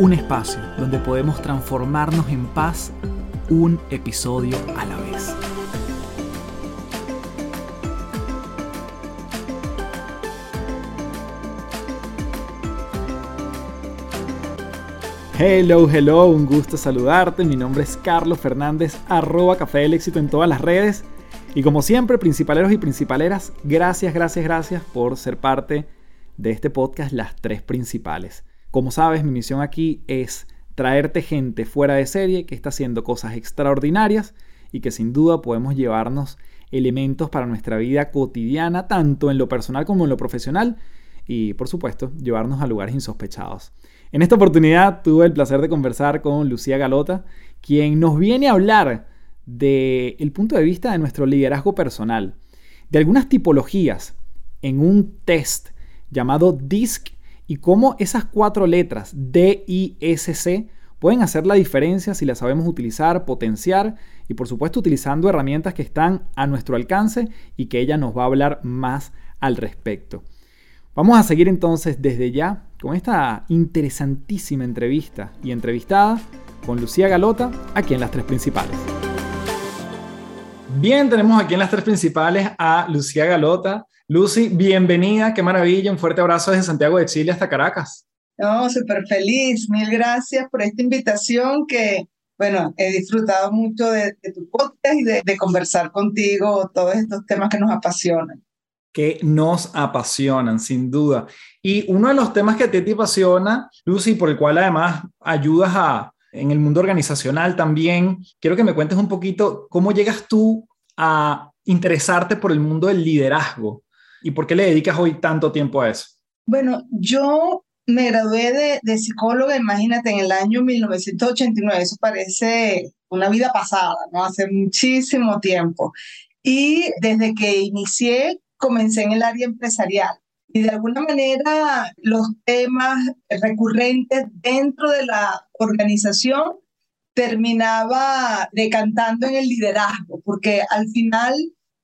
Un espacio donde podemos transformarnos en paz un episodio a la vez. Hello, hello, un gusto saludarte. Mi nombre es Carlos Fernández, arroba Café del Éxito en todas las redes. Y como siempre, principaleros y principaleras, gracias, gracias, gracias por ser parte de este podcast Las Tres Principales. Como sabes, mi misión aquí es traerte gente fuera de serie que está haciendo cosas extraordinarias y que sin duda podemos llevarnos elementos para nuestra vida cotidiana, tanto en lo personal como en lo profesional, y por supuesto, llevarnos a lugares insospechados. En esta oportunidad tuve el placer de conversar con Lucía Galota, quien nos viene a hablar del punto de vista de nuestro liderazgo personal, de algunas tipologías en un test llamado DISC y cómo esas cuatro letras D, I, S, C pueden hacer la diferencia si las sabemos utilizar, potenciar y por supuesto utilizando herramientas que están a nuestro alcance y que ella nos va a hablar más al respecto. Vamos a seguir entonces desde ya con esta interesantísima entrevista y entrevistada con Lucía Galota aquí en las tres principales. Bien, tenemos aquí en las tres principales a Lucía Galota. Lucy, bienvenida, qué maravilla, un fuerte abrazo desde Santiago de Chile hasta Caracas. No, súper feliz, mil gracias por esta invitación que, bueno, he disfrutado mucho de, tu podcast y de conversar contigo todos estos temas que nos apasionan que nos apasionan, sin duda. Y uno de los temas que a ti te apasiona, Lucy, por el cual además ayudas a, en el mundo organizacional también, quiero que me cuentes un poquito cómo llegas tú a interesarte por el mundo del liderazgo y por qué le dedicas hoy tanto tiempo a eso. Bueno, yo me gradué de, de psicóloga, imagínate, en el año 1989, eso parece una vida pasada, ¿no? Hace muchísimo tiempo. Y desde que inicié comencé en el área empresarial y de alguna manera los temas recurrentes dentro de la organización terminaba decantando en el liderazgo, porque al final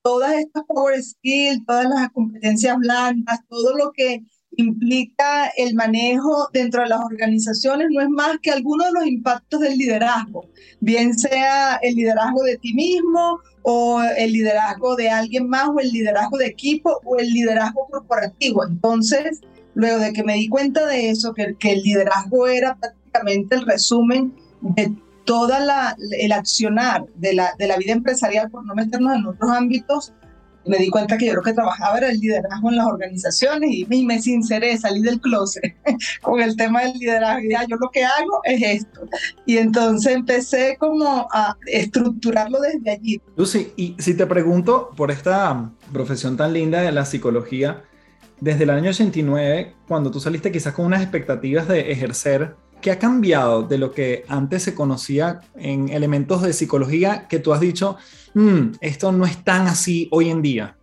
todas estas power skills, todas las competencias blandas, todo lo que implica el manejo dentro de las organizaciones no es más que algunos de los impactos del liderazgo, bien sea el liderazgo de ti mismo o el liderazgo de alguien más o el liderazgo de equipo o el liderazgo corporativo. Entonces, luego de que me di cuenta de eso, que, que el liderazgo era prácticamente el resumen de toda el accionar de la, de la vida empresarial, por no meternos en otros ámbitos, me di cuenta que yo lo que trabajaba era el liderazgo en las organizaciones y, me sinceré, salí del closet con el tema del liderazgo. Y yo lo que hago es esto. Y entonces empecé como a estructurarlo desde allí. Lucy, y si te pregunto por esta profesión tan linda de la psicología, desde el año 89, cuando tú saliste quizás con unas expectativas de ejercer ¿Qué ha cambiado de lo que antes se conocía en elementos de psicología que tú has dicho, mm, esto no es tan así hoy en día?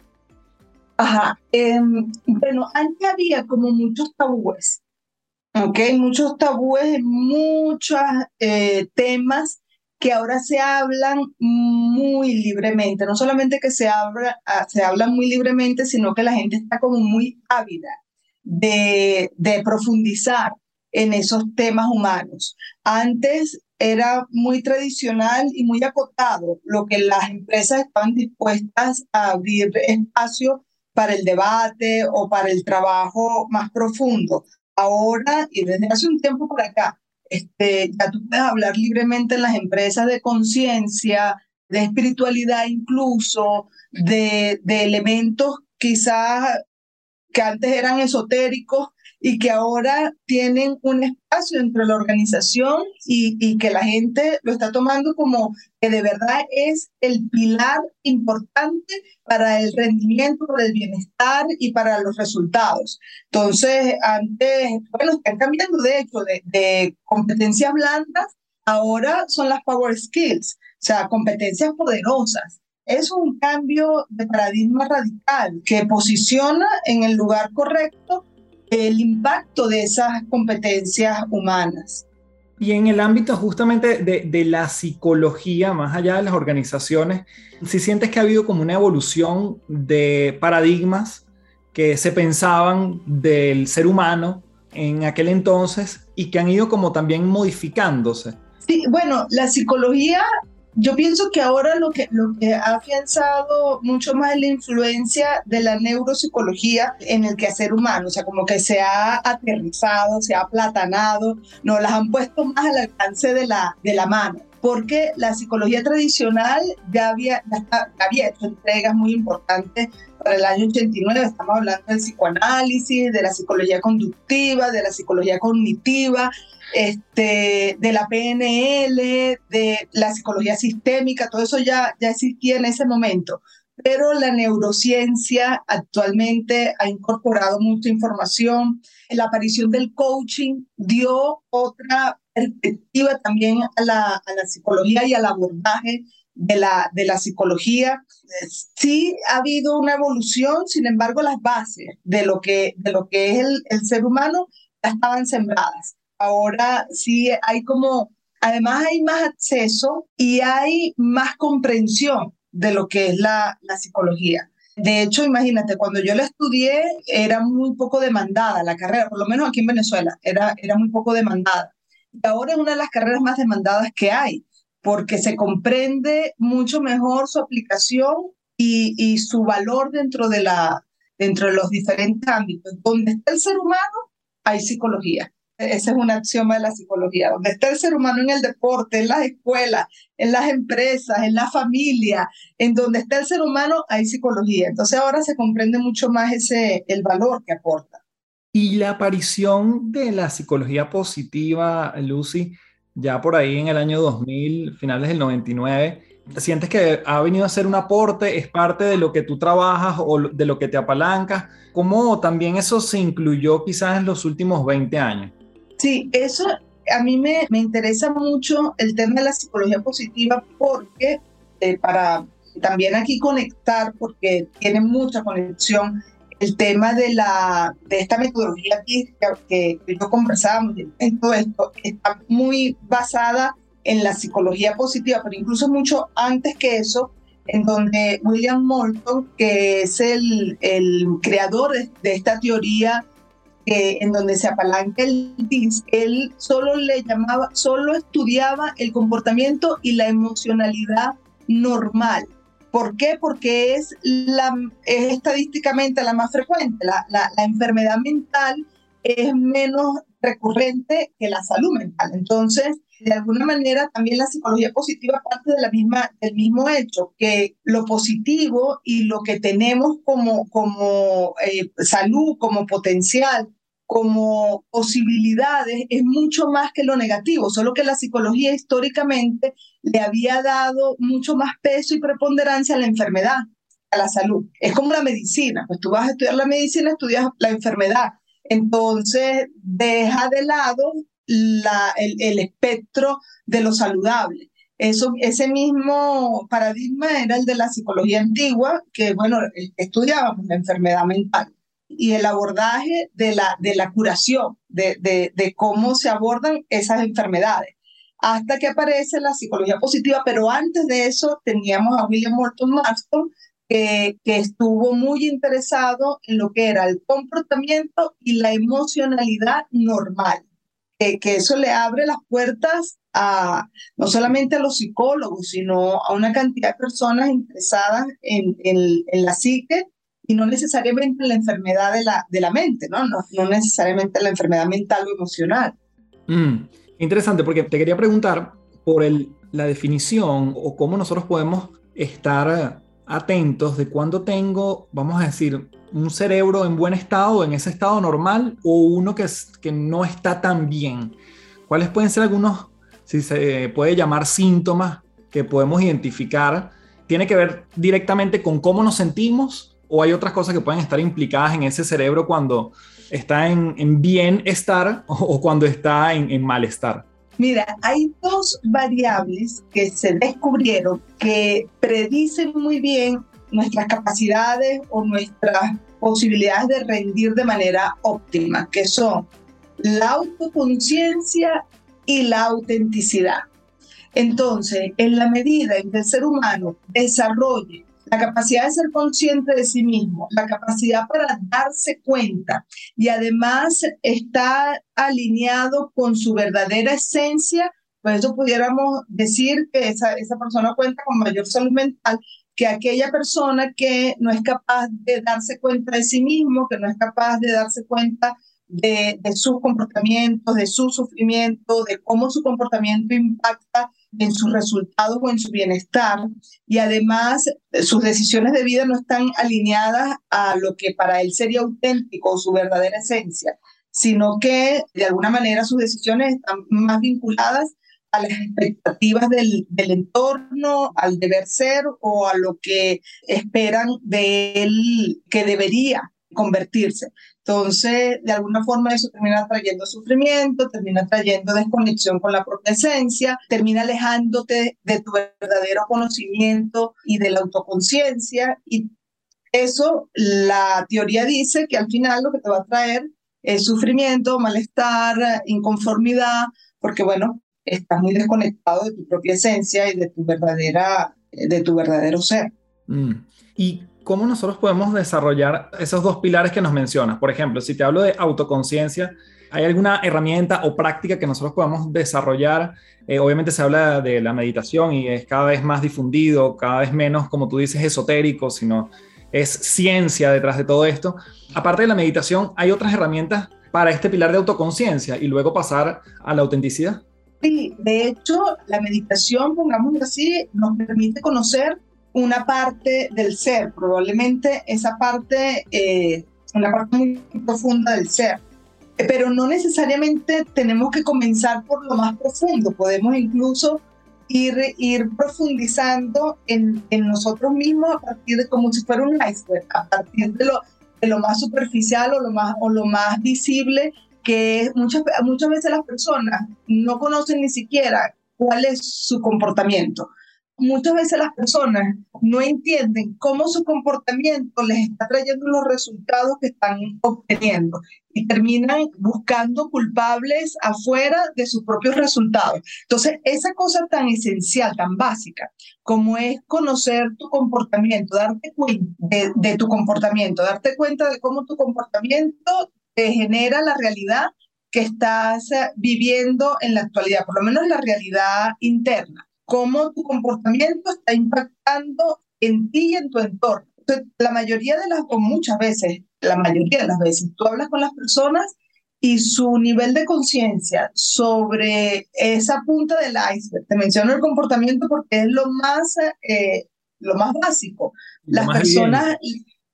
Ajá, em, bueno, antes había como muchos tabúes, ¿ok? Muchos tabúes, muchos eh, temas que ahora se hablan muy libremente. No solamente que se, habla, ah, se hablan muy libremente, sino que la gente está como muy ávida de profundizar en esos temas humanos. Antes era muy tradicional y muy acotado lo que las empresas estaban dispuestas a abrir espacio para el debate o para el trabajo más profundo. Ahora y desde hace un tiempo por acá, este, ya tú puedes hablar libremente en las empresas de conciencia, de espiritualidad incluso, de, de elementos quizás que antes eran esotéricos y que ahora tienen un espacio dentro de la organización y, y, que la gente lo está tomando como que de verdad es el pilar importante para el rendimiento, para el bienestar y para los resultados. Entonces, antes, bueno, están cambiando de hecho de, de competencias blandas, ahora son las power skills, o sea, competencias poderosas es un cambio de paradigma radical que posiciona en el lugar correcto el impacto de esas competencias humanas. Y en el ámbito justamente de, la psicología, más allá de las organizaciones, si sientes que ha habido como una evolución de paradigmas que se pensaban del ser humano en aquel entonces y que han ido como también modificándose. Sí, bueno, la psicología yo pienso que ahora lo que, lo que ha afianzado mucho más es la influencia de la neuropsicología en el quehacer humano, o sea, como que se ha aterrizado, se ha aplatanado, nos las han puesto más al alcance de la, de la mano porque la psicología tradicional ya había, ya había hecho entregas muy importantes para el año 89, estamos hablando del psicoanálisis, de la psicología conductiva, de la psicología cognitiva, este, de la PNL, de la psicología sistémica, todo eso ya, ya existía en ese momento. Pero la neurociencia actualmente ha incorporado mucha información. La aparición del coaching dio otra perspectiva también a la, a la psicología y al abordaje de la, de la psicología. Sí ha habido una evolución, sin embargo, las bases de lo que, de lo que es el, el ser humano ya estaban sembradas ahora sí hay como, además hay más acceso y hay más comprensión de lo que es la, la psicología. De hecho, imagínate, cuando yo la estudié era muy poco demandada la carrera, por lo menos aquí en Venezuela, era, era muy poco demandada. Y ahora es una de las carreras más demandadas que hay, porque se comprende mucho mejor su aplicación y, y su valor dentro de, la, dentro de los diferentes ámbitos. Donde está el ser humano, hay psicología. Esa es una axioma de la psicología. Donde está el ser humano en el deporte, en las escuelas, en las empresas, en la familia, en donde está el ser humano, hay psicología. Entonces ahora se comprende mucho más ese, el valor que aporta. Y la aparición de la psicología positiva, Lucy, ya por ahí en el año 2000, finales del 99, ¿sientes que ha venido a ser un aporte? ¿Es parte de lo que tú trabajas o de lo que te apalancas? ¿Cómo también eso se incluyó quizás en los últimos 20 años? Sí, eso a mí me, me interesa mucho el tema de la psicología positiva porque eh, para también aquí conectar, porque tiene mucha conexión, el tema de, la, de esta metodología que, que, yo conversábamos en todo esto, está muy basada en la psicología positiva, pero incluso mucho antes que eso, en donde William Moulton, que es el, el creador de, de esta teoría en donde se apalanca el DIS, él solo le llamaba, solo estudiaba el comportamiento y la emocionalidad normal. ¿Por qué? Porque es, estadísticamente la más frecuente. La enfermedad mental es menos recurrente que la salud mental. Entonces, de alguna manera también la psicología positiva parte de la misma, del mismo hecho, que lo positivo y lo que tenemos como, como eh, salud, como potencial, como posibilidades, es mucho más que lo negativo, solo que la psicología históricamente le había dado mucho más peso y preponderancia a la enfermedad, a la salud. Es como la medicina, pues tú vas a estudiar la medicina, estudias la enfermedad. Entonces, deja de lado la, el, espectro de lo saludable. Eso, ese mismo paradigma era el de la psicología antigua, que, bueno, estudiábamos la enfermedad mental y el abordaje de la, de la curación, de, de, cómo se abordan esas enfermedades. Hasta que aparece la psicología positiva, pero antes de eso teníamos a William Morton Marston, que, que, estuvo muy interesado en lo que era el comportamiento y la emocionalidad normal que, eso le abre las puertas a no solamente a los psicólogos, sino a una cantidad de personas interesadas en, en, la psique y no necesariamente en la enfermedad de la, de la mente, ¿no? ¿no? No, necesariamente la enfermedad mental o emocional. Mm, interesante, porque te quería preguntar por el, la definición o cómo nosotros podemos estar atentos de cuando tengo, vamos a decir, un cerebro en buen estado, en ese estado normal, o uno que, que no está tan bien? ¿Cuáles pueden ser algunos, si se puede llamar síntomas que podemos identificar? ¿Tiene que ver directamente con cómo nos sentimos o hay otras cosas que pueden estar implicadas en ese cerebro cuando está en, bienestar o, cuando está en, en malestar? Mira, hay dos variables que se descubrieron que predicen muy bien nuestras capacidades o nuestras posibilidades de rendir de manera óptima, que son la autoconciencia y la autenticidad. Entonces, en la medida en que el ser humano desarrolle la capacidad de ser consciente de sí mismo, la capacidad para darse cuenta y además está alineado con su verdadera esencia, pues eso pudiéramos decir que esa, esa persona cuenta con mayor salud mental que aquella persona que no es capaz de darse cuenta de sí mismo, que no es capaz de darse cuenta de, de sus comportamientos, de su sufrimiento, de cómo su comportamiento impacta en sus resultados o en su bienestar y además sus decisiones de vida no están alineadas a lo que para él sería auténtico o su verdadera esencia, sino que de alguna manera sus decisiones están más vinculadas a las expectativas del, del entorno, al deber ser o a lo que esperan de él que debería convertirse. Entonces, de alguna forma eso termina trayendo sufrimiento, termina trayendo desconexión con la propia esencia, termina alejándote de tu verdadero conocimiento y de la autoconciencia. Y eso, la teoría dice que al final lo que te va a traer es sufrimiento, malestar, inconformidad, porque bueno, estás muy desconectado de tu propia esencia y de tu verdadera, de tu verdadero ser. Mm. Y ¿cómo nosotros podemos desarrollar esos dos pilares que nos mencionas? Por ejemplo, si te hablo de autoconciencia, ¿hay alguna herramienta o práctica que nosotros podamos desarrollar? Eh, obviamente se habla de la meditación y es cada vez más difundido, cada vez menos, como tú dices, esotérico, sino es ciencia detrás de todo esto. Aparte de la meditación, ¿hay otras herramientas para este pilar de autoconciencia y luego pasar a la autenticidad? Sí, de hecho, la meditación, pongámoslo así, nos permite conocer una parte del ser, probablemente esa parte, eh, una parte muy profunda del ser. Pero no necesariamente tenemos que comenzar por lo más profundo, podemos incluso ir, ir profundizando en, en nosotros mismos a partir de como si fuera un iceberg, a partir de lo, de lo más superficial o lo más, o lo más visible, que muchas, muchas veces las personas no conocen ni siquiera cuál es su comportamiento muchas veces las personas no entienden cómo su comportamiento les está trayendo los resultados que están obteniendo y terminan buscando culpables afuera de sus propios resultados. Entonces, esa cosa tan esencial, tan básica, como es conocer tu comportamiento, darte cuenta de, tu comportamiento, darte cuenta de cómo tu comportamiento te genera la realidad que estás viviendo en la actualidad, por lo menos la realidad interna cómo tu comportamiento está impactando en ti y en tu entorno. la mayoría de las, o muchas veces, la mayoría de las veces, tú hablas con las personas y su nivel de conciencia sobre esa punta del iceberg, te menciono el comportamiento porque es lo más, eh, lo más básico. Las personas,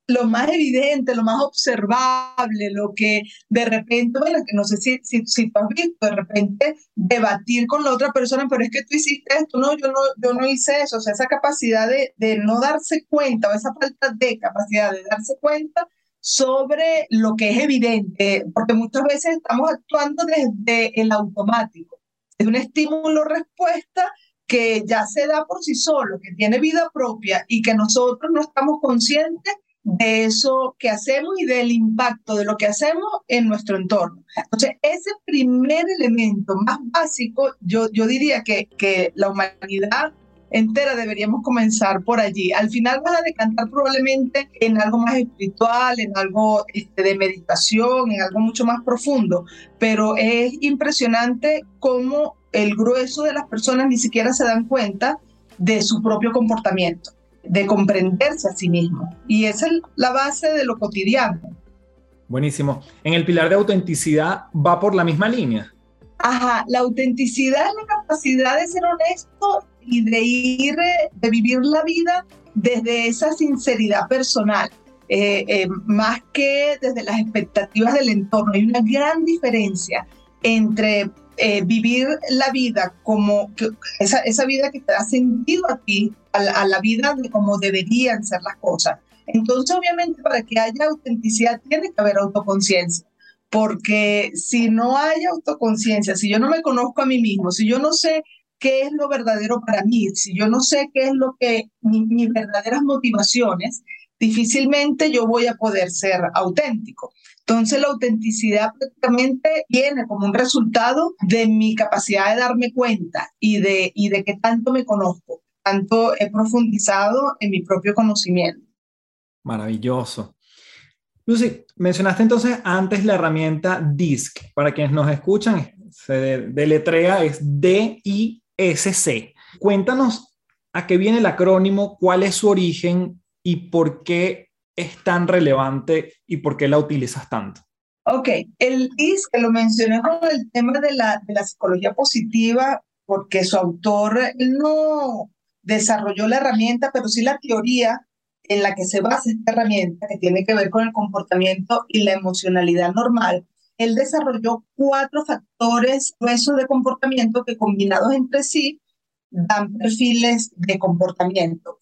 lo más evidente, lo más observable, lo que de repente, bueno, que no sé si, si, si tú has visto, de repente debatir con la otra persona, pero es que tú hiciste esto, no, yo no, yo no hice eso, o sea, esa capacidad de, de no darse cuenta o esa falta de capacidad de darse cuenta sobre lo que es evidente, porque muchas veces estamos actuando desde el automático, es un estímulo-respuesta que ya se da por sí solo, que tiene vida propia y que nosotros no estamos conscientes de eso que hacemos y del impacto de lo que hacemos en nuestro entorno. Entonces, ese primer elemento más básico, yo, yo diría que, que la humanidad entera deberíamos comenzar por allí. Al final vas a decantar probablemente en algo más espiritual, en algo este, de meditación, en algo mucho más profundo, pero es impresionante cómo el grueso de las personas ni siquiera se dan cuenta de su propio comportamiento de comprenderse a sí mismo. Y esa es la base de lo cotidiano. Buenísimo. En el pilar de autenticidad va por la misma línea. Ajá, la autenticidad es la capacidad de ser honesto y de ir, de vivir la vida desde esa sinceridad personal. eh, eh, más que desde las expectativas del entorno. Hay una gran diferencia entre eh, vivir la vida como esa, esa, vida que te da sentido a ti, a la, vida de cómo deberían ser las cosas. Entonces, obviamente, para que haya autenticidad tiene que haber autoconciencia, porque si no hay autoconciencia, si yo no me conozco a mí mismo, si yo no sé qué es lo verdadero para mí, si yo no sé qué es lo que mis verdaderas motivaciones, difícilmente yo voy a poder ser auténtico. Entonces la autenticidad prácticamente viene como un resultado de mi capacidad de darme cuenta y de, y de que tanto me conozco, tanto he profundizado en mi propio conocimiento. Maravilloso. Lucy, mencionaste entonces antes la herramienta DISC. Para quienes nos escuchan, se deletrea es D-I-S-C. Cuéntanos a qué viene el acrónimo, cuál es su origen y por qué es tan relevante y por qué la utilizas tanto. Ok, el DISC lo mencioné con el tema de la, de la psicología positiva porque su autor no desarrolló la herramienta, pero sí la teoría en la que se basa esta herramienta, que tiene que ver con el comportamiento y la emocionalidad normal. Él desarrolló cuatro factores gruesos de comportamiento que combinados entre sí dan perfiles de comportamiento.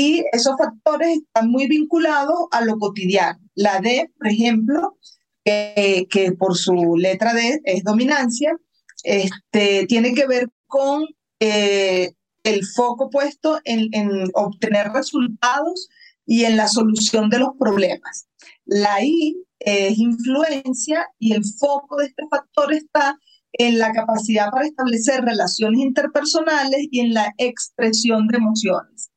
Y esos factores están muy vinculados a lo cotidiano. La D, por ejemplo, que por su letra D es dominancia, este, tiene que ver con eh, el foco puesto en, en, obtener resultados y en la solución de los problemas. La I es influencia y el foco de este factor está en la capacidad para establecer relaciones interpersonales y en la expresión de emociones.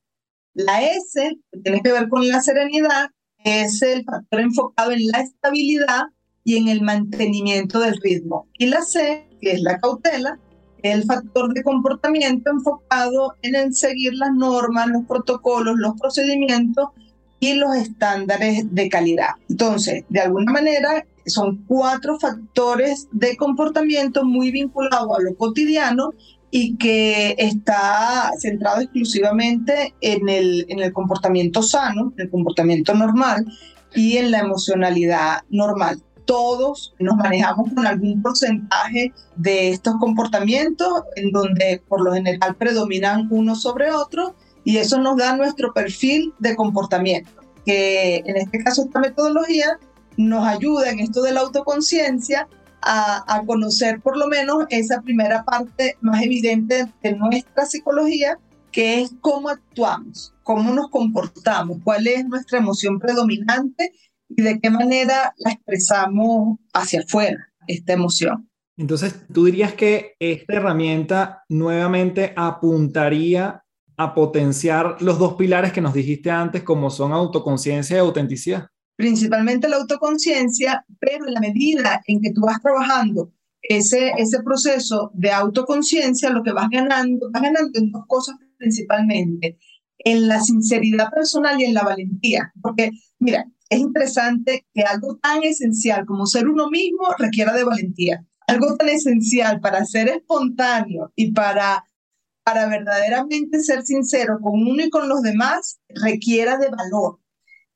La S, que tiene que ver con la serenidad, es el factor enfocado en la estabilidad y en el mantenimiento del ritmo. Y la C, que es la cautela, el factor de comportamiento enfocado en el seguir las normas, los protocolos, los procedimientos y los estándares de calidad. Entonces, de alguna manera, son cuatro factores de comportamiento muy vinculados a lo cotidiano y que está centrado exclusivamente en el, en el comportamiento sano, en el comportamiento normal y en la emocionalidad normal. Todos nos manejamos con algún porcentaje de estos comportamientos en donde por lo general predominan uno sobre otro y eso nos da nuestro perfil de comportamiento, que en este caso esta metodología nos ayuda en esto de la autoconciencia a, conocer por lo menos esa primera parte más evidente de nuestra psicología, que es cómo actuamos, cómo nos comportamos, cuál es nuestra emoción predominante y de qué manera la expresamos hacia afuera, esta emoción. Entonces, ¿tú dirías que esta herramienta nuevamente apuntaría a potenciar los dos pilares que nos dijiste antes, como son autoconciencia y autenticidad? Principalmente la autoconciencia, pero en la medida en que tú vas trabajando ese, ese proceso de autoconciencia, lo que vas ganando, vas ganando en dos cosas principalmente, en la sinceridad personal y en la valentía. Porque, mira, es interesante que algo tan esencial como ser uno mismo requiera de valentía. Algo tan esencial para ser espontáneo y para, para verdaderamente ser sincero con uno y con los demás requiera de valor.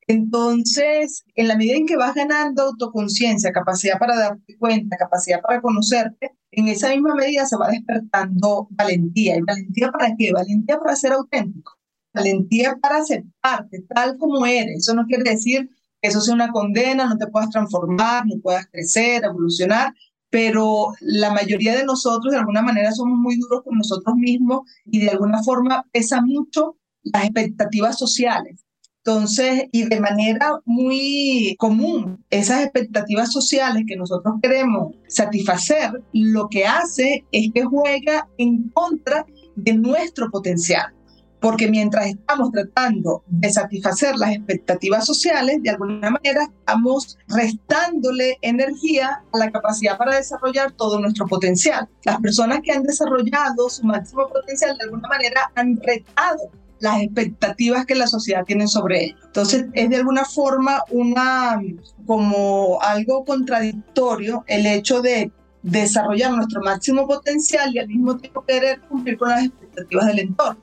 Entonces, en la medida en que vas ganando autoconciencia, capacidad para darte cuenta, capacidad para conocerte, en esa misma medida se va despertando valentía. ¿Y valentía para qué? Valentía para ser auténtico. Valentía para aceptarte tal como eres. Eso no quiere decir que eso sea una condena, no te puedas transformar, no puedas crecer, evolucionar, pero la mayoría de nosotros de alguna manera somos muy duros con nosotros mismos y de alguna forma pesa mucho las expectativas sociales. Entonces, y de manera muy común, esas expectativas sociales que nosotros queremos satisfacer, lo que hace es que juega en contra de nuestro potencial. Porque mientras estamos tratando de satisfacer las expectativas sociales, de alguna manera estamos restándole energía a la capacidad para desarrollar todo nuestro potencial. Las personas que han desarrollado su máximo potencial de alguna manera han retado las expectativas que la sociedad tiene sobre ellos. Entonces, es de alguna forma una, como algo contradictorio el hecho de desarrollar nuestro máximo potencial y al mismo tiempo querer cumplir con las expectativas del entorno.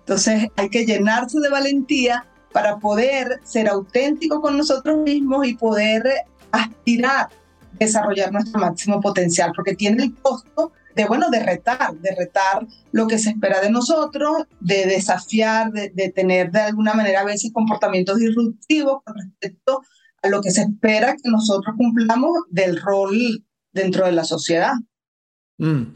Entonces, hay que llenarse de valentía para poder ser auténticos con nosotros mismos y poder aspirar desarrollar nuestro máximo potencial, porque tiene el costo de, bueno, de retar, de retar lo que se espera de nosotros, de desafiar, de, de tener de alguna manera a veces comportamientos disruptivos con respecto a lo que se espera que nosotros cumplamos del rol dentro de la sociedad. Mm.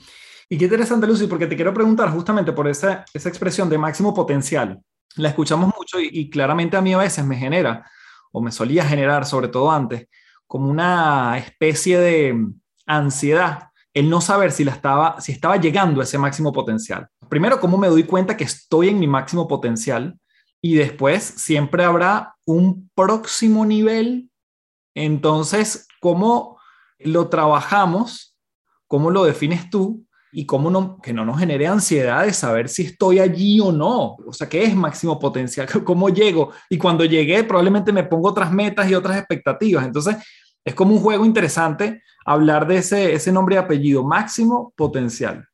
Y qué interesante, Lucy, porque te quiero preguntar justamente por esa, esa expresión de máximo potencial. La escuchamos mucho y, y claramente a mí a veces me genera, o me solía generar, sobre todo antes, como una especie de ansiedad el no saber si, la estaba, si estaba llegando a ese máximo potencial. Primero, cómo me doy cuenta que estoy en mi máximo potencial y después siempre habrá un próximo nivel. Entonces, ¿cómo lo trabajamos? ¿Cómo lo defines tú? Y cómo no, que no nos genere ansiedad de saber si estoy allí o no. O sea, ¿qué es máximo potencial? ¿Cómo llego? Y cuando llegué, probablemente me pongo otras metas y otras expectativas. Entonces, es como un juego interesante hablar de ese, ese nombre y apellido, máximo potencial.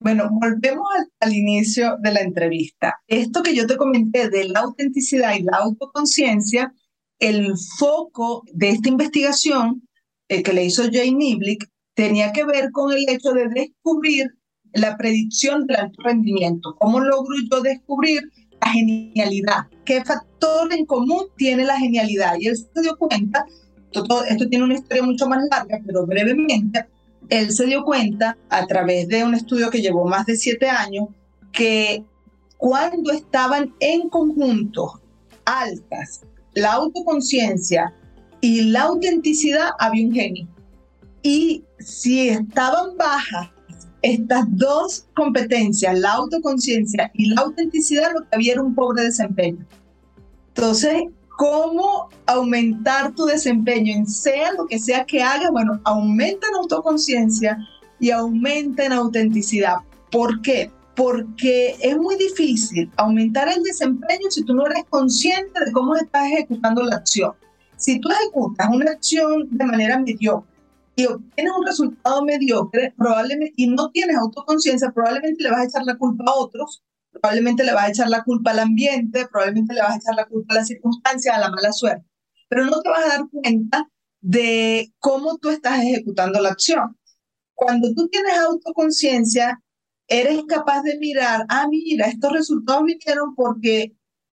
Bueno, volvemos al, inicio de la entrevista. Esto que yo te comenté de la autenticidad y la autoconciencia, el foco de esta investigación eh, que le hizo Jay Niblick tenía que ver con el hecho de descubrir la predicción del alto rendimiento. ¿Cómo logro yo descubrir la genialidad? ¿Qué factor en común tiene la genialidad? Y él se dio cuenta esto, esto tiene una historia mucho más larga, pero brevemente, él se dio cuenta a través de un estudio que llevó más de siete años que cuando estaban en conjunto altas la autoconciencia y la autenticidad, había un genio. Y si estaban bajas estas dos competencias, la autoconciencia y la autenticidad, lo que había era un pobre desempeño. Entonces, cómo aumentar tu desempeño en sea lo que sea que hagas, bueno, aumenta en autoconciencia y aumenta en autenticidad. ¿Por qué? Porque es muy difícil aumentar el desempeño si tú no eres consciente de cómo estás ejecutando la acción. Si tú ejecutas una acción de manera mediocre y obtienes un resultado mediocre, probablemente, y no tienes autoconciencia, probablemente le vas a echar la culpa a otros probablemente le vas a echar la culpa al ambiente, probablemente le vas a echar la culpa a las circunstancias, a la mala suerte, pero no te vas a dar cuenta de cómo tú estás ejecutando la acción. Cuando tú tienes autoconciencia, eres capaz de mirar, ah, mira, estos resultados vinieron porque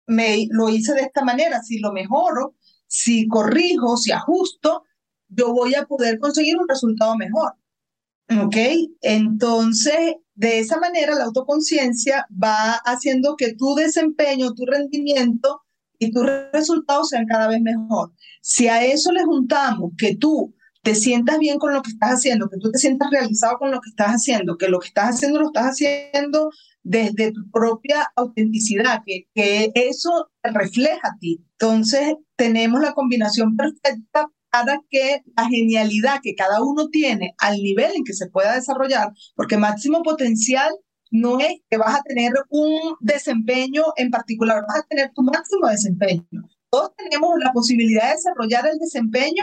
me lo hice de esta manera, si lo mejoro, si corrijo, si ajusto, yo voy a poder conseguir un resultado mejor. ¿Ok? Entonces, de esa manera, la autoconciencia va haciendo que tu desempeño, tu rendimiento y tus resultados sean cada vez mejor. Si a eso le juntamos que tú te sientas bien con lo que estás haciendo, que tú te sientas realizado con lo que estás haciendo, que lo que estás haciendo lo estás haciendo desde tu propia autenticidad, que, que eso refleja a ti. Entonces, tenemos la combinación perfecta para que la genialidad que cada uno tiene al nivel en que se pueda desarrollar, porque máximo potencial no es que vas a tener un desempeño en particular, vas a tener tu máximo desempeño. Todos tenemos la posibilidad de desarrollar el desempeño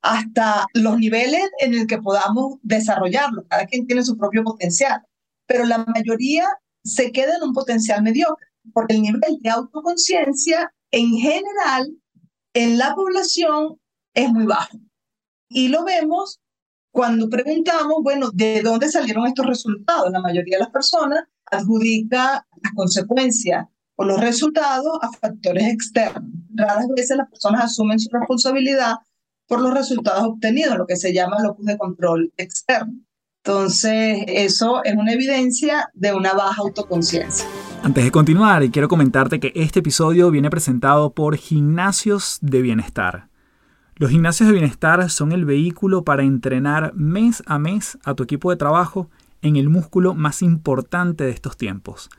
hasta los niveles en el que podamos desarrollarlo. Cada quien tiene su propio potencial, pero la mayoría se queda en un potencial mediocre, porque el nivel de autoconciencia en general en la población es muy bajo. Y lo vemos cuando preguntamos, bueno, ¿de dónde salieron estos resultados? La mayoría de las personas adjudica las consecuencias o los resultados a factores externos. Raras veces las personas asumen su responsabilidad por los resultados obtenidos, lo que se llama locus de control externo. Entonces, eso es una evidencia de una baja autoconciencia. Antes de continuar, quiero comentarte que este episodio viene presentado por Gimnasios de Bienestar. Los gimnasios de bienestar son el vehículo para entrenar mes a mes a tu equipo de trabajo en el músculo más importante de estos tiempos,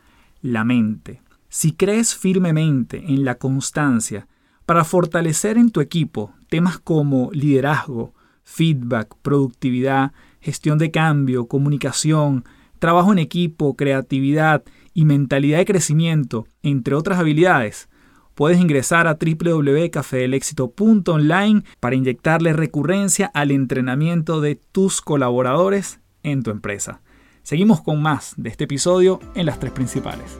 la mente. Si crees firmemente en la constancia para fortalecer en tu equipo temas como liderazgo, feedback, productividad, gestión de cambio, comunicación, trabajo en equipo, creatividad y mentalidad de crecimiento, entre otras habilidades, puedes ingresar a www.cafedelexito.online para inyectarle recurrencia al entrenamiento de tus colaboradores en tu empresa. Seguimos con más de este episodio en las tres principales.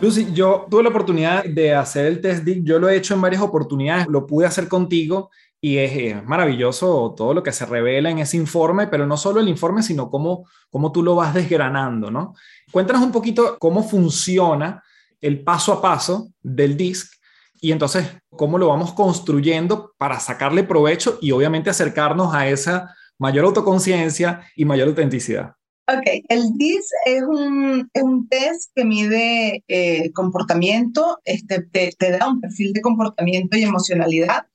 Lucy, yo tuve la oportunidad de hacer el test DIC, yo lo he hecho en varias oportunidades, lo pude hacer contigo y es, maravilloso todo lo que se revela en ese informe, pero no solo el informe, sino cómo, cómo tú lo vas desgranando, ¿no? Cuéntanos un poquito cómo funciona el paso a paso del DISC y entonces cómo lo vamos construyendo para sacarle provecho y obviamente acercarnos a esa mayor autoconciencia y mayor autenticidad. Ok, el DIS es un, es un test que mide eh, comportamiento, este, te, da un perfil de comportamiento y emocionalidad.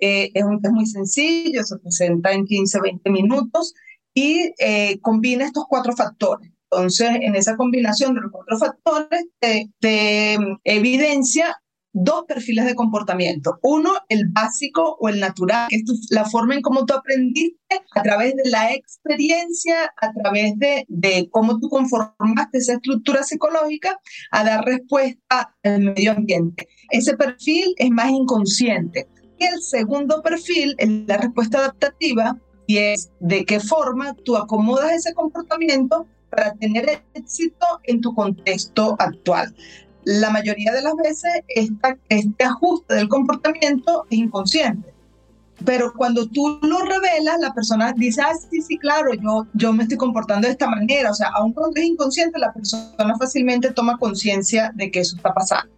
Eh, es un test muy sencillo, se presenta en 15, 20 minutos y eh, combina estos cuatro factores. Entonces, en esa combinación de los cuatro factores, te, te evidencia dos perfiles de comportamiento. Uno, el básico o el natural, que es la forma en cómo tú aprendiste a través de la experiencia, a través de, de cómo tú conformaste esa estructura psicológica a dar respuesta al medio ambiente. Ese perfil es más inconsciente. Y el segundo perfil es la respuesta adaptativa y es de qué forma tú acomodas ese comportamiento para tener éxito en tu contexto actual la mayoría de las veces este ajuste del comportamiento es inconsciente. Pero cuando tú lo revelas, la persona dice, ah, sí, sí, claro, yo, yo me estoy comportando de esta manera. O sea, aun cuando es inconsciente, la persona fácilmente toma conciencia de que eso está pasando.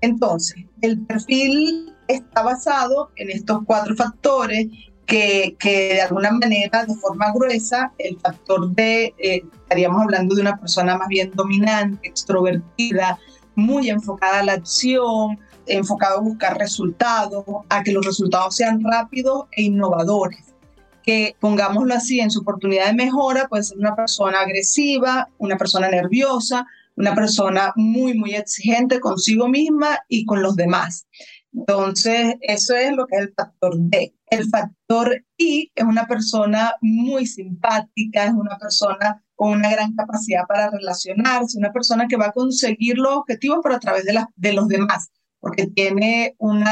Entonces, el perfil está basado en estos cuatro factores que, de alguna manera, de forma gruesa, el factor de, eh, estaríamos hablando de una persona más bien dominante, extrovertida, muy enfocada a la acción, enfocado a buscar resultados, a que los resultados sean rápidos e innovadores. Que pongámoslo así, en su oportunidad de mejora puede ser una persona agresiva, una persona nerviosa, una persona muy, muy exigente consigo misma y con los demás. Entonces, eso es lo que es el factor D. El factor I es una persona muy simpática, es una persona con una gran capacidad para relacionarse, una persona que va a conseguir los objetivos, pero a través de, los demás, porque tiene un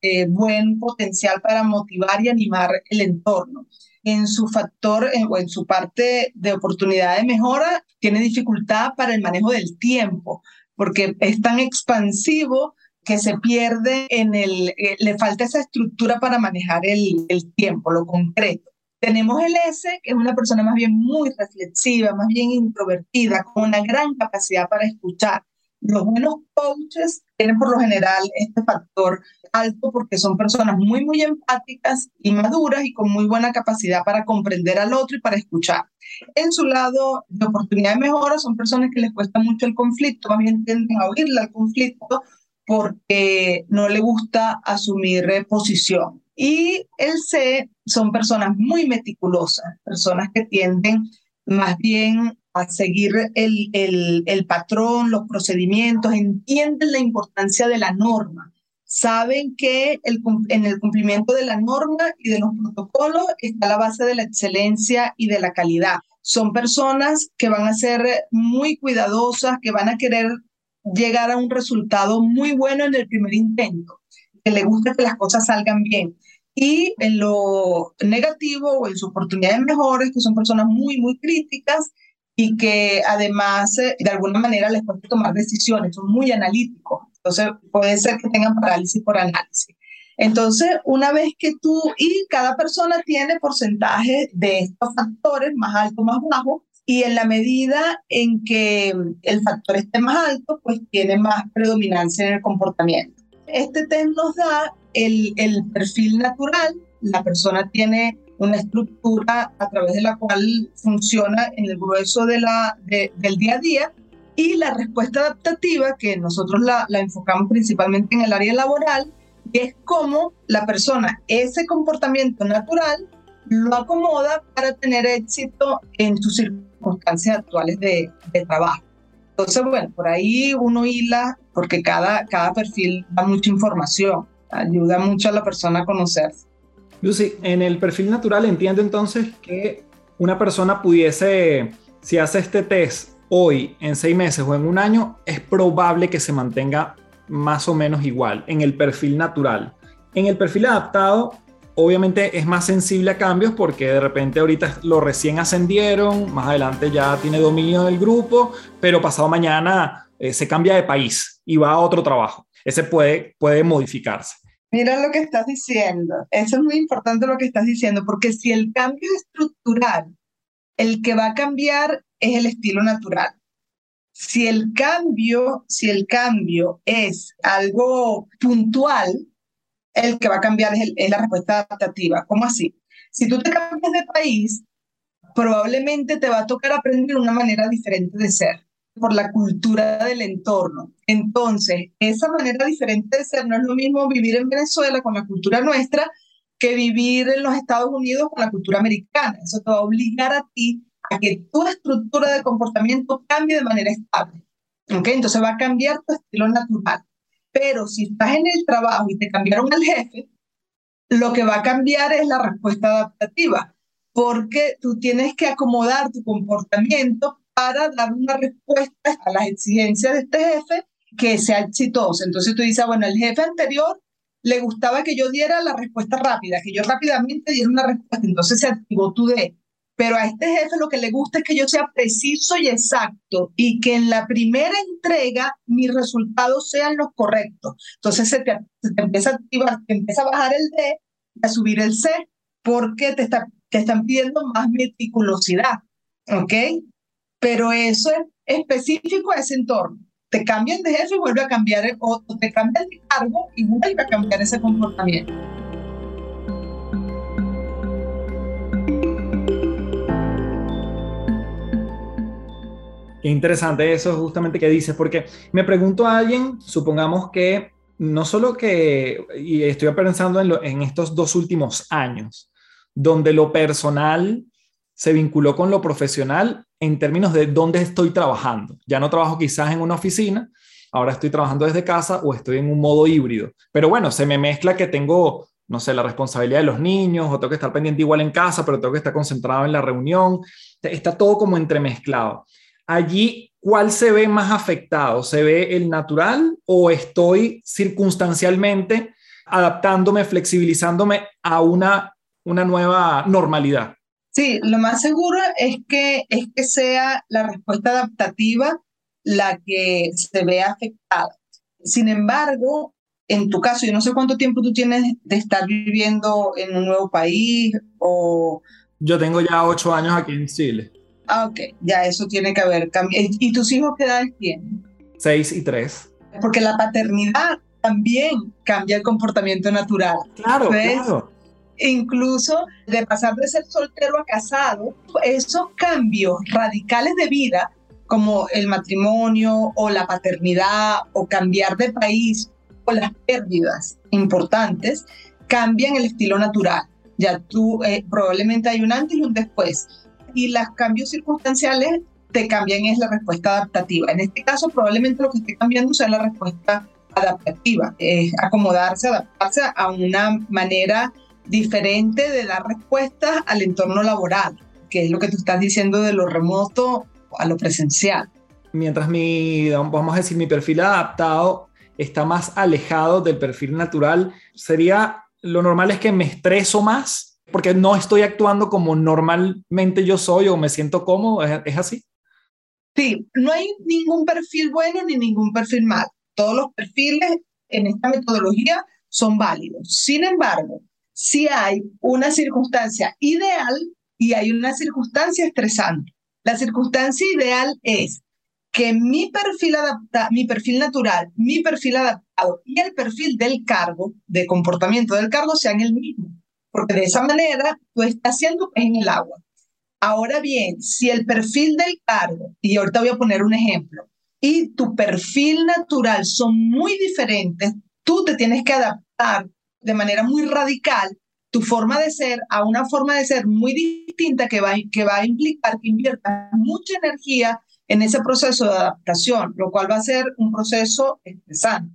eh, buen potencial para motivar y animar el entorno. En su factor o en su parte de oportunidad de mejora, tiene dificultad para el manejo del tiempo, porque es tan expansivo que se pierde en el, eh, le falta esa estructura para manejar el, el tiempo, lo concreto. Tenemos el S, que es una persona más bien muy reflexiva, más bien introvertida, con una gran capacidad para escuchar. Los buenos coaches tienen por lo general este factor alto porque son personas muy, muy empáticas y maduras y con muy buena capacidad para comprender al otro y para escuchar. En su lado de oportunidad de mejora son personas que les cuesta mucho el conflicto, más bien tienden a oírle al conflicto porque no le gusta asumir posición. Y el C son personas muy meticulosas, personas que tienden más bien a seguir el, el, el patrón, los procedimientos, entienden la importancia de la norma, saben que el, en el cumplimiento de la norma y de los protocolos está la base de la excelencia y de la calidad. Son personas que van a ser muy cuidadosas, que van a querer llegar a un resultado muy bueno en el primer intento, que le gusta que las cosas salgan bien y en lo negativo o en su oportunidad de mejores, que son personas muy, muy críticas y que además eh, de alguna manera les puede tomar decisiones, son muy analíticos. Entonces puede ser que tengan parálisis por análisis. Entonces, una vez que tú y cada persona tiene porcentaje de estos factores, más alto, más bajo, y en la medida en que el factor esté más alto, pues tiene más predominancia en el comportamiento. Este test nos da el, el perfil natural, la persona tiene una estructura a través de la cual funciona en el grueso de la, del día a día y la respuesta adaptativa, que nosotros la, la enfocamos principalmente en el área laboral, es cómo la persona ese comportamiento natural lo acomoda para tener éxito en sus circunstancias actuales de, trabajo. Entonces, bueno, por ahí uno hila, porque cada, cada perfil da mucha información ayuda mucho a la persona a conocerse. Lucy, en el perfil natural entiendo entonces que una persona pudiese, si hace este test hoy, en seis meses o en un año, es probable que se mantenga más o menos igual en el perfil natural. En el perfil adaptado, obviamente es más sensible a cambios porque de repente ahorita lo recién ascendieron, más adelante ya tiene dominio del grupo, pero pasado mañana eh, se cambia de país y va a otro trabajo. Ese puede, puede modificarse. Mira lo que estás diciendo. Eso es muy importante lo que estás diciendo, porque si el cambio es estructural, el que va a cambiar es el estilo natural. Si el cambio, si el cambio es algo puntual, el que va a cambiar es, la respuesta adaptativa. ¿Cómo así? Si tú te cambias de país, probablemente te va a tocar aprender una manera diferente de ser por la cultura del entorno. Entonces, esa manera diferente de ser no es lo mismo vivir en Venezuela con la cultura nuestra que vivir en los Estados Unidos con la cultura americana. Eso te va a obligar a ti a que tu estructura de comportamiento cambie de manera estable. ¿Ok? Entonces va a cambiar tu estilo natural. Pero si estás en el trabajo y te cambiaron al jefe, lo que va a cambiar es la respuesta adaptativa, porque tú tienes que acomodar tu comportamiento para dar una respuesta a las exigencias de este jefe que sea exitosa. Entonces tú dices, bueno, el jefe anterior le gustaba que yo diera la respuesta rápida, que yo rápidamente diera una respuesta, entonces se activó tu D. Pero a este jefe lo que le gusta es que yo sea preciso y exacto y que en la primera entrega mis resultados sean los correctos. Entonces se te, empieza a activar, te empieza a bajar el D, a subir el C, porque te, está, te están pidiendo más meticulosidad. ¿Ok? pero eso es específico a ese entorno. Te cambian de jefe y vuelve a cambiar, el, o te cambian de cargo y vuelve a cambiar ese comportamiento. Qué interesante eso justamente que dices, porque me pregunto a alguien, supongamos que no solo que, y estoy pensando en, en estos dos últimos años, donde lo personal se vinculó con lo profesional en términos de dónde estoy trabajando. Ya no trabajo quizás en una oficina, ahora estoy trabajando desde casa o estoy en un modo híbrido. Pero bueno, se me mezcla que tengo, no sé, la responsabilidad de los niños o tengo que estar pendiente igual en casa, pero tengo que estar concentrado en la reunión. Está todo como entremezclado. Allí, ¿cuál se ve más afectado? ¿Se ve el natural o estoy circunstancialmente adaptándome, flexibilizándome a una, una nueva normalidad? Sí, lo más seguro es que, es que sea la respuesta adaptativa la que se vea afectada. Sin embargo, en tu caso, yo no sé cuánto tiempo tú tienes de estar viviendo en un nuevo país o... Yo tengo ya ocho años aquí en Chile. Ah, ok, ya eso tiene que haber cambiado. ¿Y tus hijos qué edad tienen? Seis y tres. Porque la paternidad también cambia el comportamiento natural. Claro, claro incluso de pasar de ser soltero a casado, esos cambios radicales de vida, como el matrimonio o la paternidad o cambiar de país o las pérdidas importantes, cambian el estilo natural. Ya tú eh, probablemente hay un antes y un después. Y los cambios circunstanciales te cambian es la respuesta adaptativa. En este caso probablemente lo que esté cambiando sea la respuesta adaptativa, es acomodarse, adaptarse a una manera diferente de dar respuestas al entorno laboral, que es lo que tú estás diciendo de lo remoto a lo presencial. Mientras mi, vamos a decir, mi perfil adaptado está más alejado del perfil natural, sería lo normal es que me estreso más porque no estoy actuando como normalmente yo soy o me siento cómodo, ¿es, así? Sí, no hay ningún perfil bueno ni ningún perfil malo. Todos los perfiles en esta metodología son válidos. Sin embargo, si hay una circunstancia ideal y hay una circunstancia estresante. La circunstancia ideal es que mi perfil, adapta, mi perfil natural, mi perfil adaptado y el perfil del cargo, de comportamiento del cargo, sean el mismo. Porque de esa manera tú estás haciendo en el agua. Ahora bien, si el perfil del cargo, y ahorita voy a poner un ejemplo, y tu perfil natural son muy diferentes, tú te tienes que adaptar de manera muy radical tu forma de ser a una forma de ser muy distinta que va, que va a implicar que inviertas mucha energía en ese proceso de adaptación, lo cual va a ser un proceso estresante.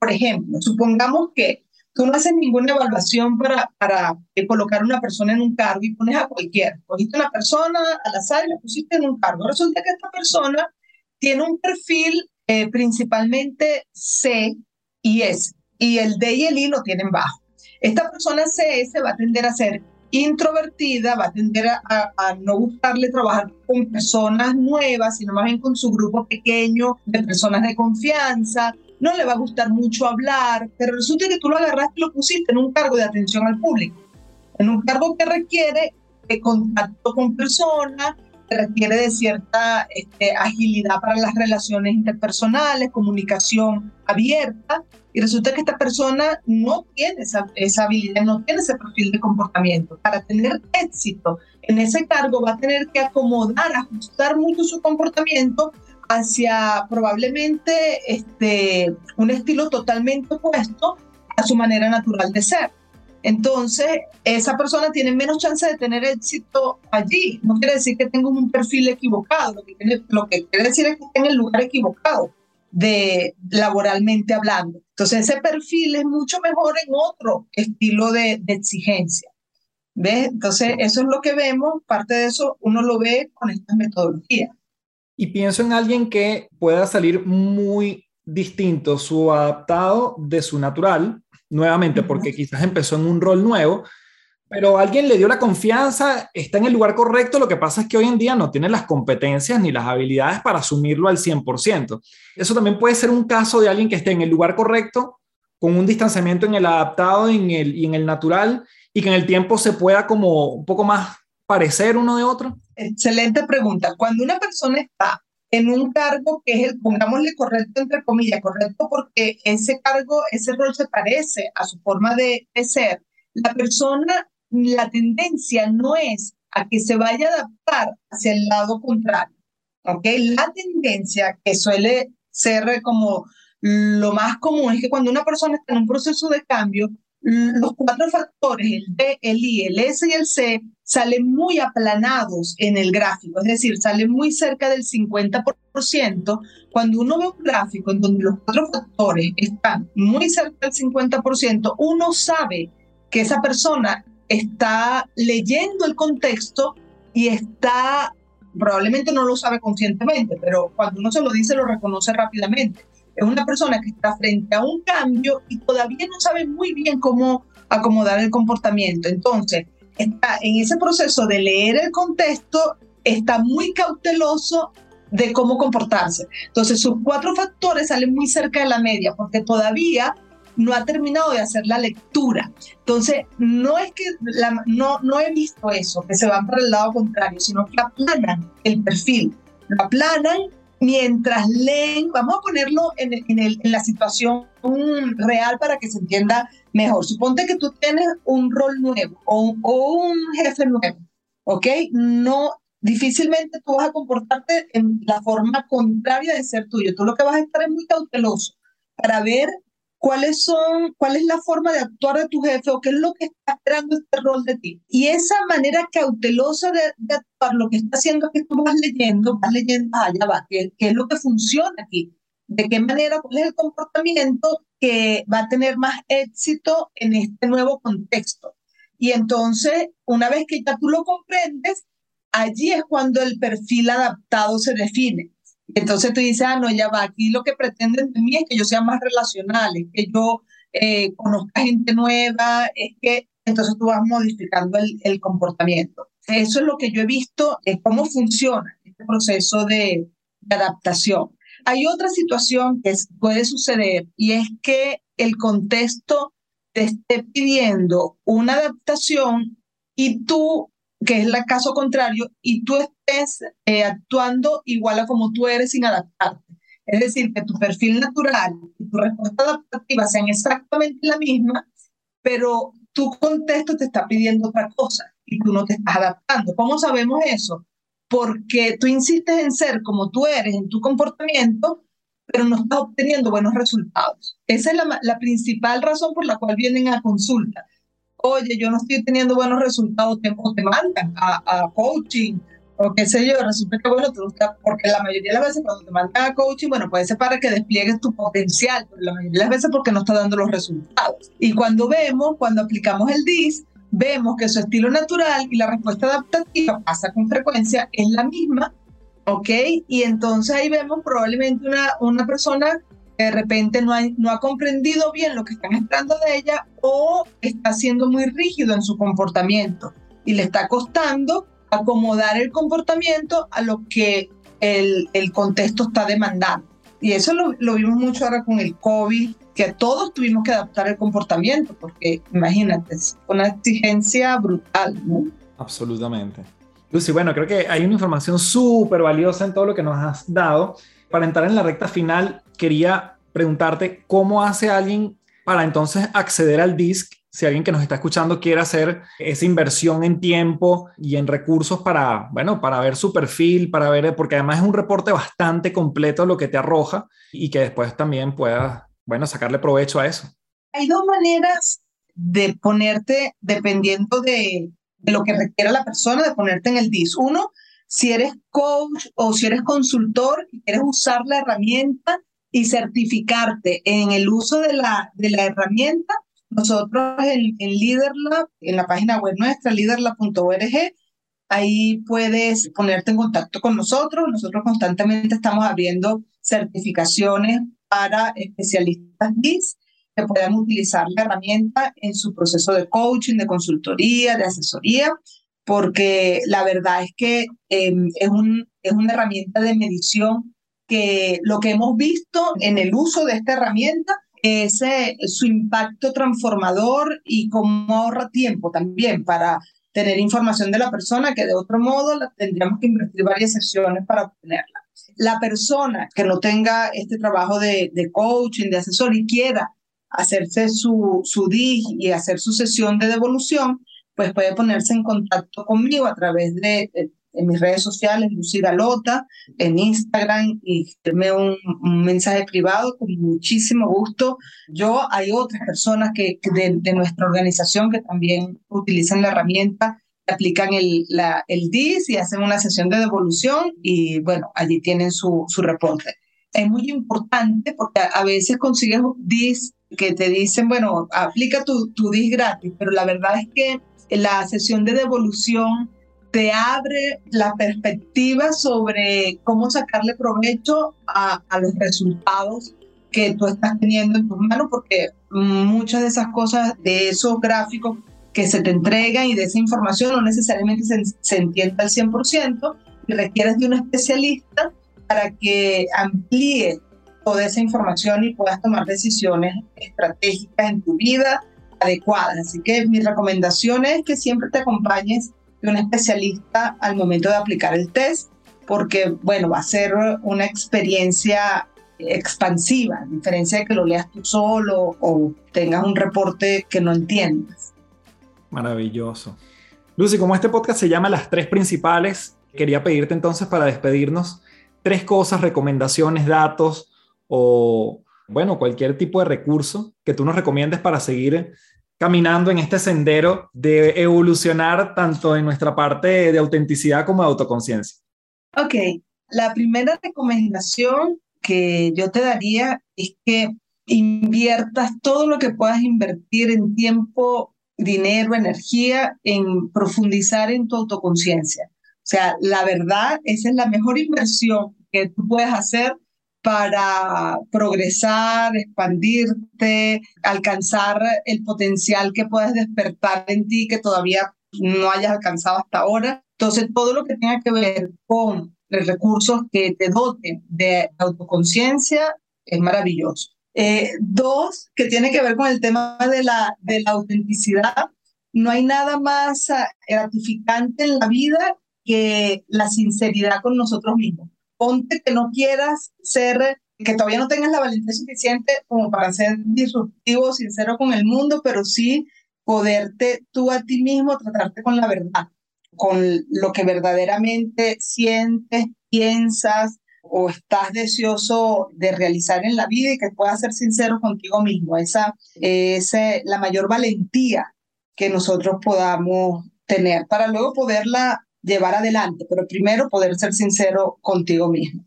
Por ejemplo, supongamos que tú no haces ninguna evaluación para, para colocar una persona en un cargo y pones a cualquiera. Cogiste una persona al azar y la pusiste en un cargo. Resulta que esta persona tiene un perfil eh, principalmente C y S y el D y el I lo tienen bajo. Esta persona CS va a tender a ser introvertida, va a tender a, a, no gustarle trabajar con personas nuevas, sino más bien con su grupo pequeño de personas de confianza, no le va a gustar mucho hablar, pero resulta que tú lo agarraste y lo pusiste en un cargo de atención al público, en un cargo que requiere de contacto con personas, requiere de cierta este, agilidad para las relaciones interpersonales, comunicación abierta, y resulta que esta persona no tiene esa, esa habilidad, no tiene ese perfil de comportamiento. Para tener éxito en ese cargo va a tener que acomodar, ajustar mucho su comportamiento hacia probablemente este, un estilo totalmente opuesto a su manera natural de ser. Entonces, esa persona tiene menos chance de tener éxito allí. No quiere decir que tenga un perfil equivocado, lo que, lo que quiere decir es que está en el lugar equivocado de laboralmente hablando. Entonces, ese perfil es mucho mejor en otro estilo de, de exigencia. ¿Ves? Entonces, eso es lo que vemos. Parte de eso uno lo ve con estas metodologías. Y pienso en alguien que pueda salir muy distinto su adaptado de su natural, nuevamente, porque quizás empezó en un rol nuevo, pero alguien le dio la confianza, está en el lugar correcto, lo que pasa es que hoy en día no tiene las competencias ni las habilidades para asumirlo al 100%. Eso también puede ser un caso de alguien que esté en el lugar correcto, con un distanciamiento en el adaptado en el, y en el natural, y que en el tiempo se pueda como un poco más parecer uno de otro. Excelente pregunta. Cuando una persona está en un cargo que es el, pongámosle correcto entre comillas, correcto porque ese cargo, ese rol se parece a su forma de, ser, la persona, la tendencia no es a que se vaya a adaptar hacia el lado contrario. ¿ok? La tendencia que suele ser como lo más común es que cuando una persona está en un proceso de cambio, los cuatro factores, el D, el I, el S y el C, salen muy aplanados en el gráfico, es decir, salen muy cerca del 50%. Cuando uno ve un gráfico en donde los cuatro factores están muy cerca del 50%, uno sabe que esa persona está leyendo el contexto y está, probablemente no lo sabe conscientemente, pero cuando uno se lo dice lo reconoce rápidamente es una persona que está frente a un cambio y todavía no sabe muy bien cómo acomodar el comportamiento. Entonces, está en ese proceso de leer el contexto, está muy cauteloso de cómo comportarse. Entonces, sus cuatro factores salen muy cerca de la media porque todavía no ha terminado de hacer la lectura. Entonces, no es que no, no he visto eso, que se van para el lado contrario, sino que aplanan el perfil. Lo aplanan mientras leen, vamos a ponerlo en, la situación real para que se entienda mejor. Suponte que tú tienes un rol nuevo o, un jefe nuevo, ¿ok? No, difícilmente tú vas a comportarte en la forma contraria de ser tuyo. Tú lo que vas a estar es muy cauteloso para ver cuáles son, cuál es la forma de actuar de tu jefe o qué es lo que está esperando este rol de ti. Y esa manera cautelosa de, actuar, lo que está haciendo es que tú vas leyendo, vas leyendo, allá ah, va, ¿qué, qué es lo que funciona aquí? ¿De qué manera, cuál es el comportamiento que va a tener más éxito en este nuevo contexto? Y entonces, una vez que ya tú lo comprendes, allí es cuando el perfil adaptado se define. Entonces tú dices, ah, no, ya va, aquí lo que pretenden de mí es que yo sea más relacional, es que yo eh, conozca gente nueva, es que entonces tú vas modificando el, el comportamiento. Eso es lo que yo he visto, es cómo funciona este proceso de, de adaptación. Hay otra situación que puede suceder y es que el contexto te esté pidiendo una adaptación y tú que es el caso contrario, y tú estés eh, actuando igual a como tú eres sin adaptarte. Es decir, que tu perfil natural y tu respuesta adaptativa sean exactamente la misma, pero tu contexto te está pidiendo otra cosa y tú no te estás adaptando. ¿Cómo sabemos eso? Porque tú insistes en ser como tú eres en tu comportamiento, pero no estás obteniendo buenos resultados. Esa es la, la principal razón por la cual vienen a consulta oye, yo no estoy teniendo buenos resultados, te, te mandan a, coaching o qué sé yo, resulta que bueno, tú porque la mayoría de las veces cuando te mandan a coaching, bueno, puede ser para que despliegues tu potencial, pero la mayoría de las veces porque no está dando los resultados. Y cuando vemos, cuando aplicamos el DIS, vemos que su estilo natural y la respuesta adaptativa pasa con frecuencia, es la misma, ¿ok? Y entonces ahí vemos probablemente una, una persona de repente no ha, no ha comprendido bien lo que están esperando de ella o está siendo muy rígido en su comportamiento. y le está costando acomodar el comportamiento a lo que el, el contexto está demandando. Y eso lo, vimos mucho ahora con el COVID, que todos tuvimos que adaptar el comportamiento, porque imagínate, es una exigencia brutal, ¿no? Absolutamente. Lucy, bueno, creo que hay una información súper valiosa en todo lo que nos has dado. Para entrar en la recta final, quería preguntarte cómo hace alguien para entonces acceder al DISC si alguien que nos está escuchando quiere hacer esa inversión en tiempo y en recursos para, bueno, para ver su perfil, para ver, porque además es un reporte bastante completo lo que te arroja y que después también puedas, bueno, sacarle provecho a eso. Hay dos maneras de ponerte, dependiendo de, de lo que requiera la persona, de ponerte en el DIS. Uno, si eres coach o si eres consultor y quieres usar la herramienta y certificarte en el uso de la, de la herramienta, nosotros en, en LeaderLab, en la página web nuestra, leaderlab.org, ahí puedes ponerte en contacto con nosotros. Nosotros constantemente estamos abriendo certificaciones para especialistas DIS que puedan utilizar la herramienta en su proceso de coaching, de consultoría, de asesoría, porque la verdad es que em, es, un, es una herramienta de medición que lo que hemos visto en el uso de esta herramienta ese, su impacto transformador y cómo ahorra tiempo también para tener información de la persona que de otro modo la tendríamos que invertir varias sesiones para obtenerla. La persona que no tenga este trabajo de, de coaching, de asesor y quiera hacerse su, su DIG y hacer su sesión de devolución, pues puede ponerse en contacto conmigo a través de, de en mis redes sociales, Lucy Galota, en Instagram y darme un, mensaje privado con muchísimo gusto. Yo, hay otras personas que, de, de, nuestra organización que también utilizan la herramienta, aplican el, la, el DIS y hacen una sesión de devolución y bueno, allí tienen su, su reporte. Es muy importante porque a, veces consigues DIS que te dicen, bueno, aplica tu, tu DIS gratis, pero la verdad es que la sesión de devolución te abre la perspectiva sobre cómo sacarle provecho a, los resultados que tú estás teniendo en tus manos, porque muchas de esas cosas, de esos gráficos que se te entregan y de esa información no necesariamente se, se entiende al 100% y requieres de un especialista para que amplíe toda esa información y puedas tomar decisiones estratégicas en tu vida adecuadas. Así que mi recomendación es que siempre te acompañes un especialista al momento de aplicar el test, porque, bueno, va a ser una experiencia expansiva, a diferencia de que lo leas tú solo o tengas un reporte que no entiendas. Maravilloso. Lucy, como este podcast se llama Las tres principales, quería pedirte entonces para despedirnos tres cosas, recomendaciones, datos o, bueno, cualquier tipo de recurso que tú nos recomiendes para seguir caminando en este sendero de evolucionar tanto en nuestra parte de autenticidad como de autoconciencia? Ok, la primera recomendación que yo te daría es que inviertas todo lo que puedas invertir en tiempo, dinero, energía, en profundizar en tu autoconciencia. O sea, la verdad, esa es la mejor inversión que tú puedes hacer para progresar, expandirte, alcanzar el potencial que puedes despertar en ti que todavía no hayas alcanzado hasta ahora. Entonces, todo lo que tenga que ver con los recursos que te doten de autoconciencia es maravilloso. Eh, dos, que tiene que ver con el tema de la, de la autenticidad. No hay nada más gratificante en la vida que la sinceridad con nosotros mismos ponte que no quieras ser, que todavía no tengas la valentía suficiente como para ser disruptivo, sincero con el mundo, pero sí poderte tú a ti mismo tratarte con la verdad, con lo que verdaderamente sientes, piensas o estás deseoso de realizar en la vida y que puedas ser sincero contigo mismo. Esa es la mayor valentía que nosotros podamos tener para luego poderla llevar adelante, pero primero poder ser sincero contigo mismo.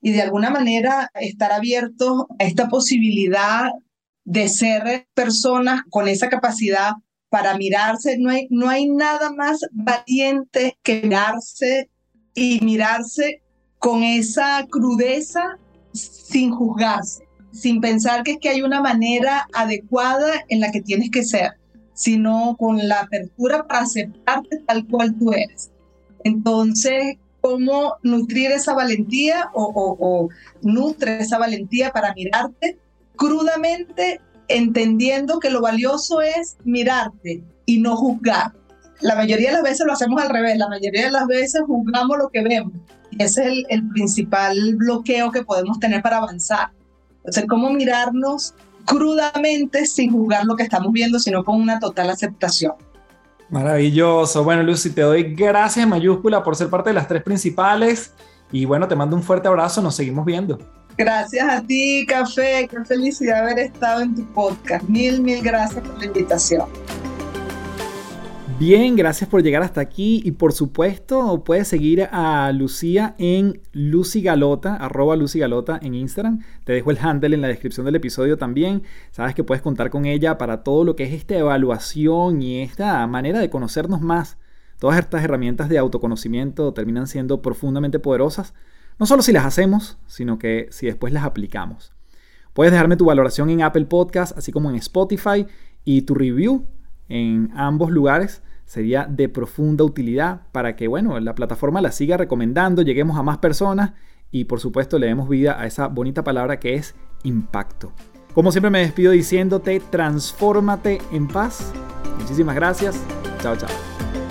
Y de alguna manera estar abierto a esta posibilidad de ser personas con esa capacidad para mirarse. No hay, no hay nada más valiente que mirarse y mirarse con esa crudeza sin juzgarse, sin pensar que, es que hay una manera adecuada en la que tienes que ser sino con la apertura para aceptarte tal cual tú eres. Entonces, ¿cómo nutrir esa valentía o, nutre esa valentía para mirarte crudamente, entendiendo que lo valioso es mirarte y no juzgar? La mayoría de las veces lo hacemos al revés, la mayoría de las veces juzgamos lo que vemos. Ese es el, principal bloqueo que podemos tener para avanzar. Entonces, cómo mirarnos crudamente sin juzgar lo que estamos viendo, sino con una total aceptación. Maravilloso. Bueno, Lucy, te doy gracias mayúscula por ser parte de las tres principales. Y bueno, te mando un fuerte abrazo. Nos seguimos viendo. Gracias a ti, Café. Qué felicidad haber estado en tu podcast. Mil, mil gracias por la invitación. Bien, gracias por llegar hasta aquí y por supuesto puedes seguir a Lucía en Lucy Galota, arroba Lucy Galota en Instagram. Te dejo el handle en la descripción del episodio también. Sabes que puedes contar con ella para todo lo que es esta evaluación y esta manera de conocernos más. Todas estas herramientas de autoconocimiento terminan siendo profundamente poderosas, no solo si las hacemos, sino que si después las aplicamos. Puedes dejarme tu valoración en Apple Podcast, así como en Spotify y tu review en ambos lugares sería de profunda utilidad para que, bueno, la plataforma la siga recomendando, lleguemos a más personas y por supuesto le demos vida a esa bonita palabra que es impacto. Como siempre me despido diciéndote, transfórmate en paz. Muchísimas gracias. Chao, chao.